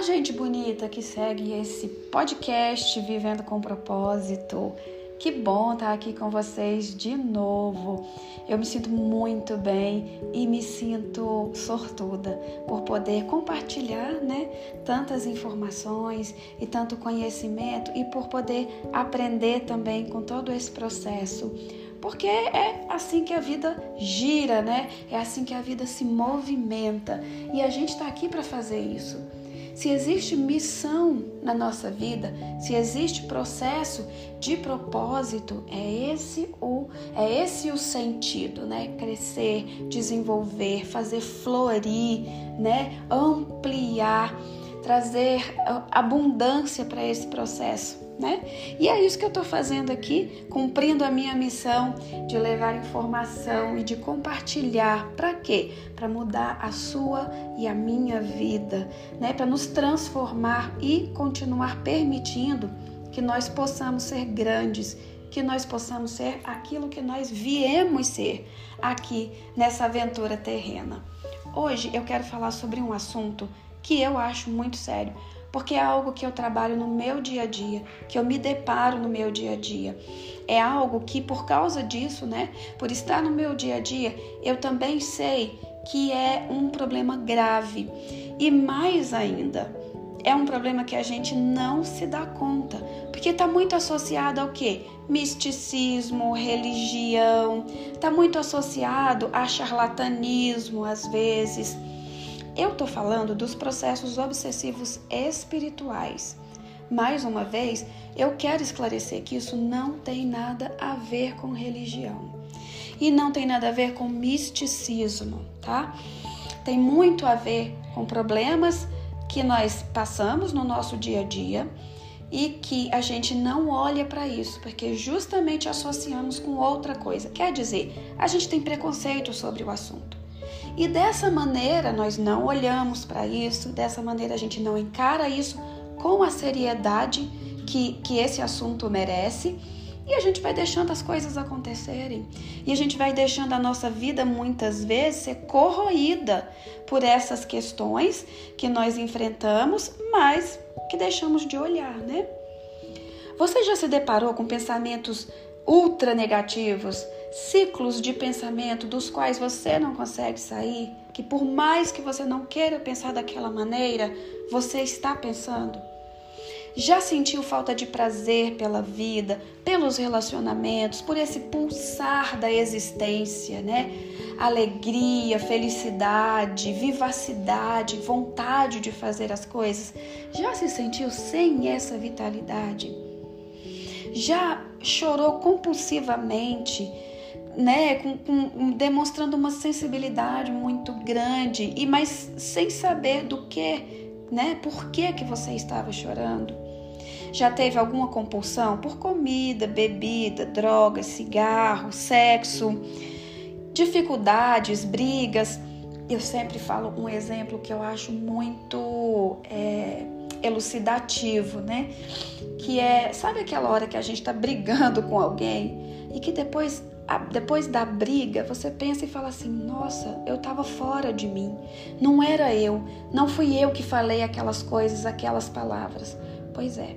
Olá, gente bonita que segue esse podcast Vivendo com Propósito. Que bom estar aqui com vocês de novo. Eu me sinto muito bem e me sinto sortuda por poder compartilhar, né, tantas informações e tanto conhecimento e por poder aprender também com todo esse processo porque é assim que a vida gira, né? É assim que a vida se movimenta e a gente está aqui para fazer isso. Se existe missão na nossa vida, se existe processo de propósito, é esse o é esse o sentido, né? Crescer, desenvolver, fazer florir, né? Ampliar, trazer abundância para esse processo né? E é isso que eu estou fazendo aqui, cumprindo a minha missão de levar informação e de compartilhar. Para quê? Para mudar a sua e a minha vida, né? Para nos transformar e continuar permitindo que nós possamos ser grandes, que nós possamos ser aquilo que nós viemos ser aqui nessa aventura terrena. Hoje eu quero falar sobre um assunto que eu acho muito sério porque é algo que eu trabalho no meu dia a dia, que eu me deparo no meu dia a dia. É algo que por causa disso, né, por estar no meu dia a dia, eu também sei que é um problema grave. E mais ainda, é um problema que a gente não se dá conta, porque está muito associado ao que? Misticismo, religião, está muito associado a charlatanismo às vezes eu estou falando dos processos obsessivos espirituais. Mais uma vez, eu quero esclarecer que isso não tem nada a ver com religião e não tem nada a ver com misticismo, tá? Tem muito a ver com problemas que nós passamos no nosso dia a dia e que a gente não olha para isso, porque justamente associamos com outra coisa. Quer dizer, a gente tem preconceito sobre o assunto. E dessa maneira nós não olhamos para isso, dessa maneira a gente não encara isso com a seriedade que, que esse assunto merece. E a gente vai deixando as coisas acontecerem. E a gente vai deixando a nossa vida muitas vezes ser corroída por essas questões que nós enfrentamos, mas que deixamos de olhar, né? Você já se deparou com pensamentos ultra negativos, ciclos de pensamento dos quais você não consegue sair, que por mais que você não queira pensar daquela maneira, você está pensando. Já sentiu falta de prazer pela vida, pelos relacionamentos, por esse pulsar da existência, né? Alegria, felicidade, vivacidade, vontade de fazer as coisas. Já se sentiu sem essa vitalidade? Já chorou compulsivamente? Né, com, com, demonstrando uma sensibilidade muito grande e mas sem saber do que, né, por que que você estava chorando. Já teve alguma compulsão por comida, bebida, drogas, cigarro, sexo, dificuldades, brigas? Eu sempre falo um exemplo que eu acho muito é, elucidativo, né? Que é, sabe aquela hora que a gente está brigando com alguém e que depois depois da briga, você pensa e fala assim: nossa, eu estava fora de mim, não era eu, não fui eu que falei aquelas coisas, aquelas palavras. Pois é,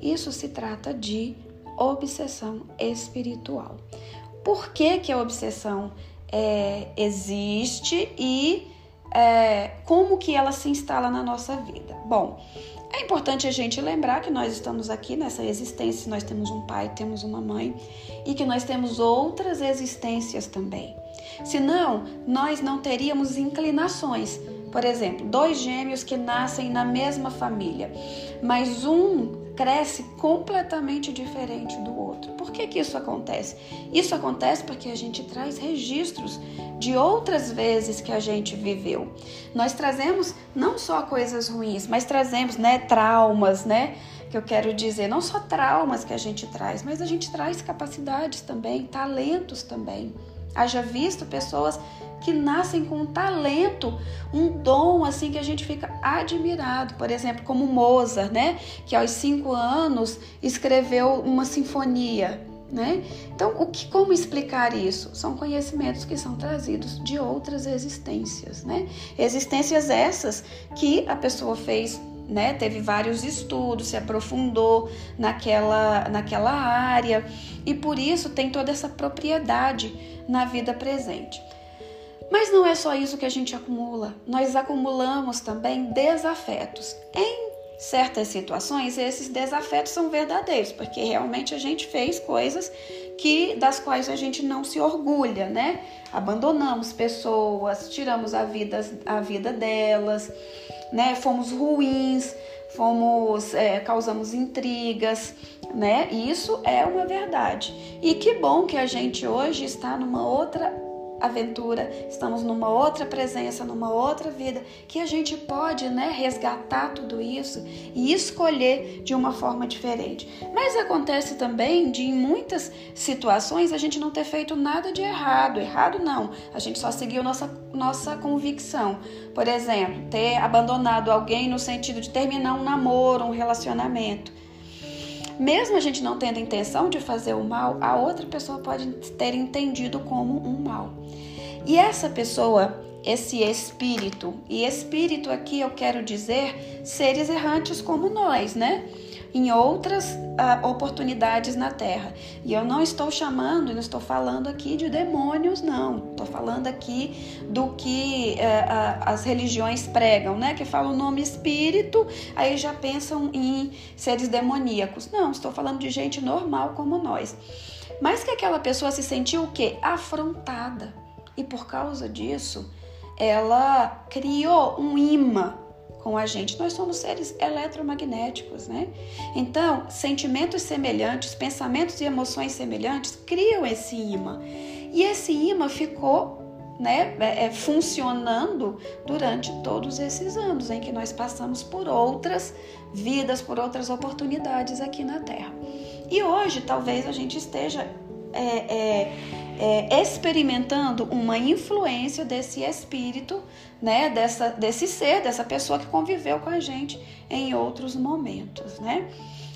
isso se trata de obsessão espiritual. Por que, que a obsessão é, existe e é, como que ela se instala na nossa vida? Bom, é importante a gente lembrar que nós estamos aqui nessa existência, nós temos um pai, temos uma mãe e que nós temos outras existências também. Senão, nós não teríamos inclinações. Por exemplo, dois gêmeos que nascem na mesma família, mas um cresce completamente diferente do outro. Por que, que isso acontece? Isso acontece porque a gente traz registros de outras vezes que a gente viveu. Nós trazemos não só coisas ruins, mas trazemos né, traumas, né? Que eu quero dizer, não só traumas que a gente traz, mas a gente traz capacidades também, talentos também. Haja visto pessoas que nascem com um talento, um dom assim que a gente fica admirado. Por exemplo, como Mozart, né? Que aos cinco anos escreveu uma sinfonia. Né? Então, o que, como explicar isso? São conhecimentos que são trazidos de outras existências, né? Existências essas que a pessoa fez né, teve vários estudos, se aprofundou naquela, naquela área e por isso tem toda essa propriedade na vida presente. Mas não é só isso que a gente acumula, nós acumulamos também desafetos. Em certas situações, esses desafetos são verdadeiros, porque realmente a gente fez coisas que das quais a gente não se orgulha, né? Abandonamos pessoas, tiramos a vida, a vida delas, né? Fomos ruins, fomos é, causamos intrigas, né? Isso é uma verdade. E que bom que a gente hoje está numa outra aventura, estamos numa outra presença, numa outra vida, que a gente pode né, resgatar tudo isso e escolher de uma forma diferente. Mas acontece também de em muitas situações a gente não ter feito nada de errado. Errado não, a gente só seguiu nossa, nossa convicção. Por exemplo, ter abandonado alguém no sentido de terminar um namoro, um relacionamento mesmo a gente não tendo intenção de fazer o mal, a outra pessoa pode ter entendido como um mal. E essa pessoa, esse espírito, e espírito aqui eu quero dizer seres errantes como nós, né? Em outras uh, oportunidades na Terra. E eu não estou chamando, não estou falando aqui de demônios, não. Estou falando aqui do que uh, uh, as religiões pregam, né? Que falam o nome espírito, aí já pensam em seres demoníacos. Não, estou falando de gente normal como nós. Mas que aquela pessoa se sentiu o quê? Afrontada e por causa disso, ela criou um imã com a gente. Nós somos seres eletromagnéticos, né? Então, sentimentos semelhantes, pensamentos e emoções semelhantes criam esse imã. E esse imã ficou né, é, é, funcionando durante todos esses anos em que nós passamos por outras vidas, por outras oportunidades aqui na Terra. E hoje talvez a gente esteja é, é, é, experimentando uma influência desse espírito, né, dessa, desse ser, dessa pessoa que conviveu com a gente em outros momentos, né?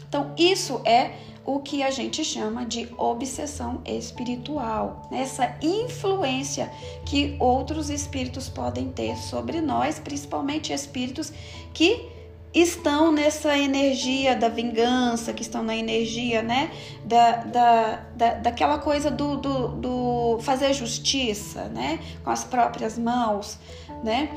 Então, isso é o que a gente chama de obsessão espiritual, essa influência que outros espíritos podem ter sobre nós, principalmente espíritos que estão nessa energia da vingança, que estão na energia, né, da, da, da, daquela coisa do, do, do fazer justiça, né, com as próprias mãos, né.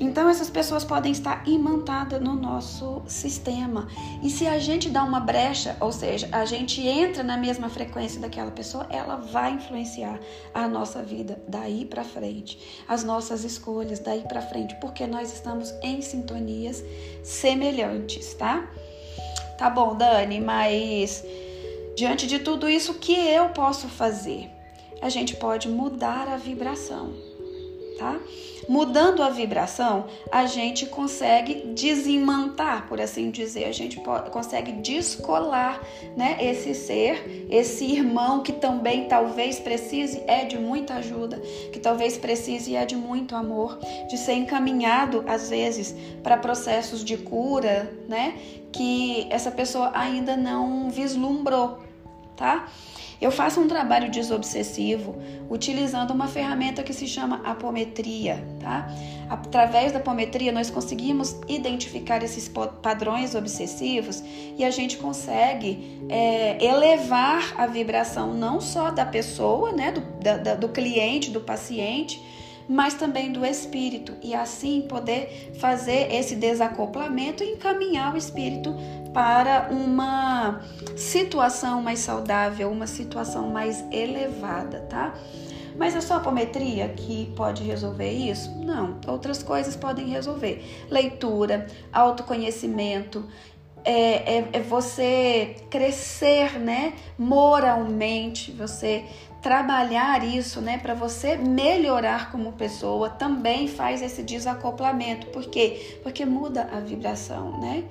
Então essas pessoas podem estar imantadas no nosso sistema. E se a gente dá uma brecha, ou seja, a gente entra na mesma frequência daquela pessoa, ela vai influenciar a nossa vida daí para frente, as nossas escolhas daí para frente, porque nós estamos em sintonias semelhantes, tá? Tá bom, Dani, mas diante de tudo isso, o que eu posso fazer? A gente pode mudar a vibração, tá? Mudando a vibração, a gente consegue desimantar, por assim dizer, a gente consegue descolar, né, esse ser, esse irmão que também talvez precise é de muita ajuda, que talvez precise é de muito amor, de ser encaminhado às vezes para processos de cura, né, que essa pessoa ainda não vislumbrou, tá? Eu faço um trabalho desobsessivo utilizando uma ferramenta que se chama apometria, tá? Através da apometria nós conseguimos identificar esses padrões obsessivos e a gente consegue é, elevar a vibração não só da pessoa, né, do, da, do cliente, do paciente, mas também do espírito e assim poder fazer esse desacoplamento e encaminhar o espírito para uma situação mais saudável, uma situação mais elevada, tá? Mas é só a apometria que pode resolver isso? Não, outras coisas podem resolver. Leitura, autoconhecimento, é, é, é, você crescer, né, moralmente, você trabalhar isso, né, para você melhorar como pessoa, também faz esse desacoplamento. Por quê? Porque muda a vibração, né?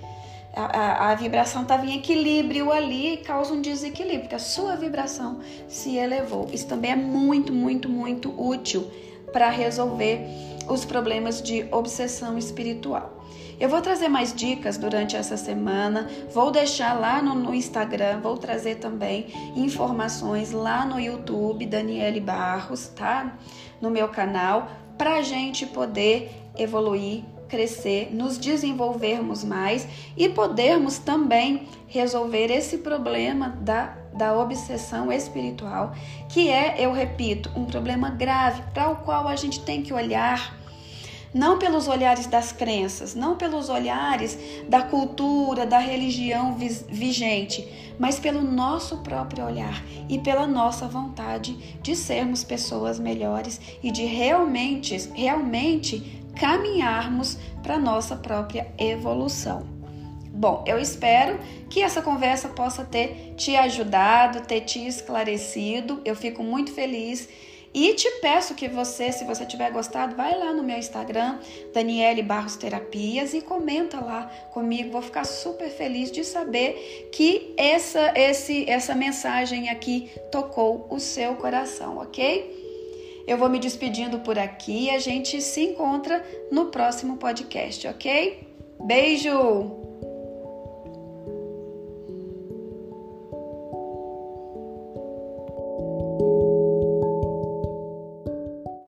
A, a, a vibração estava em equilíbrio ali e causa um desequilíbrio, porque a sua vibração se elevou. Isso também é muito, muito, muito útil para resolver os problemas de obsessão espiritual. Eu vou trazer mais dicas durante essa semana, vou deixar lá no, no Instagram, vou trazer também informações lá no YouTube, Daniele Barros, tá? No meu canal, para a gente poder evoluir crescer, nos desenvolvermos mais e podermos também resolver esse problema da, da obsessão espiritual, que é, eu repito, um problema grave para o qual a gente tem que olhar não pelos olhares das crenças, não pelos olhares da cultura, da religião vigente, mas pelo nosso próprio olhar e pela nossa vontade de sermos pessoas melhores e de realmente, realmente caminharmos para nossa própria evolução. Bom, eu espero que essa conversa possa ter te ajudado, ter te esclarecido. Eu fico muito feliz e te peço que você, se você tiver gostado, vai lá no meu Instagram, Daniele Barros Terapias, e comenta lá comigo. Vou ficar super feliz de saber que essa, esse, essa mensagem aqui tocou o seu coração, ok? Eu vou me despedindo por aqui e a gente se encontra no próximo podcast, ok? Beijo!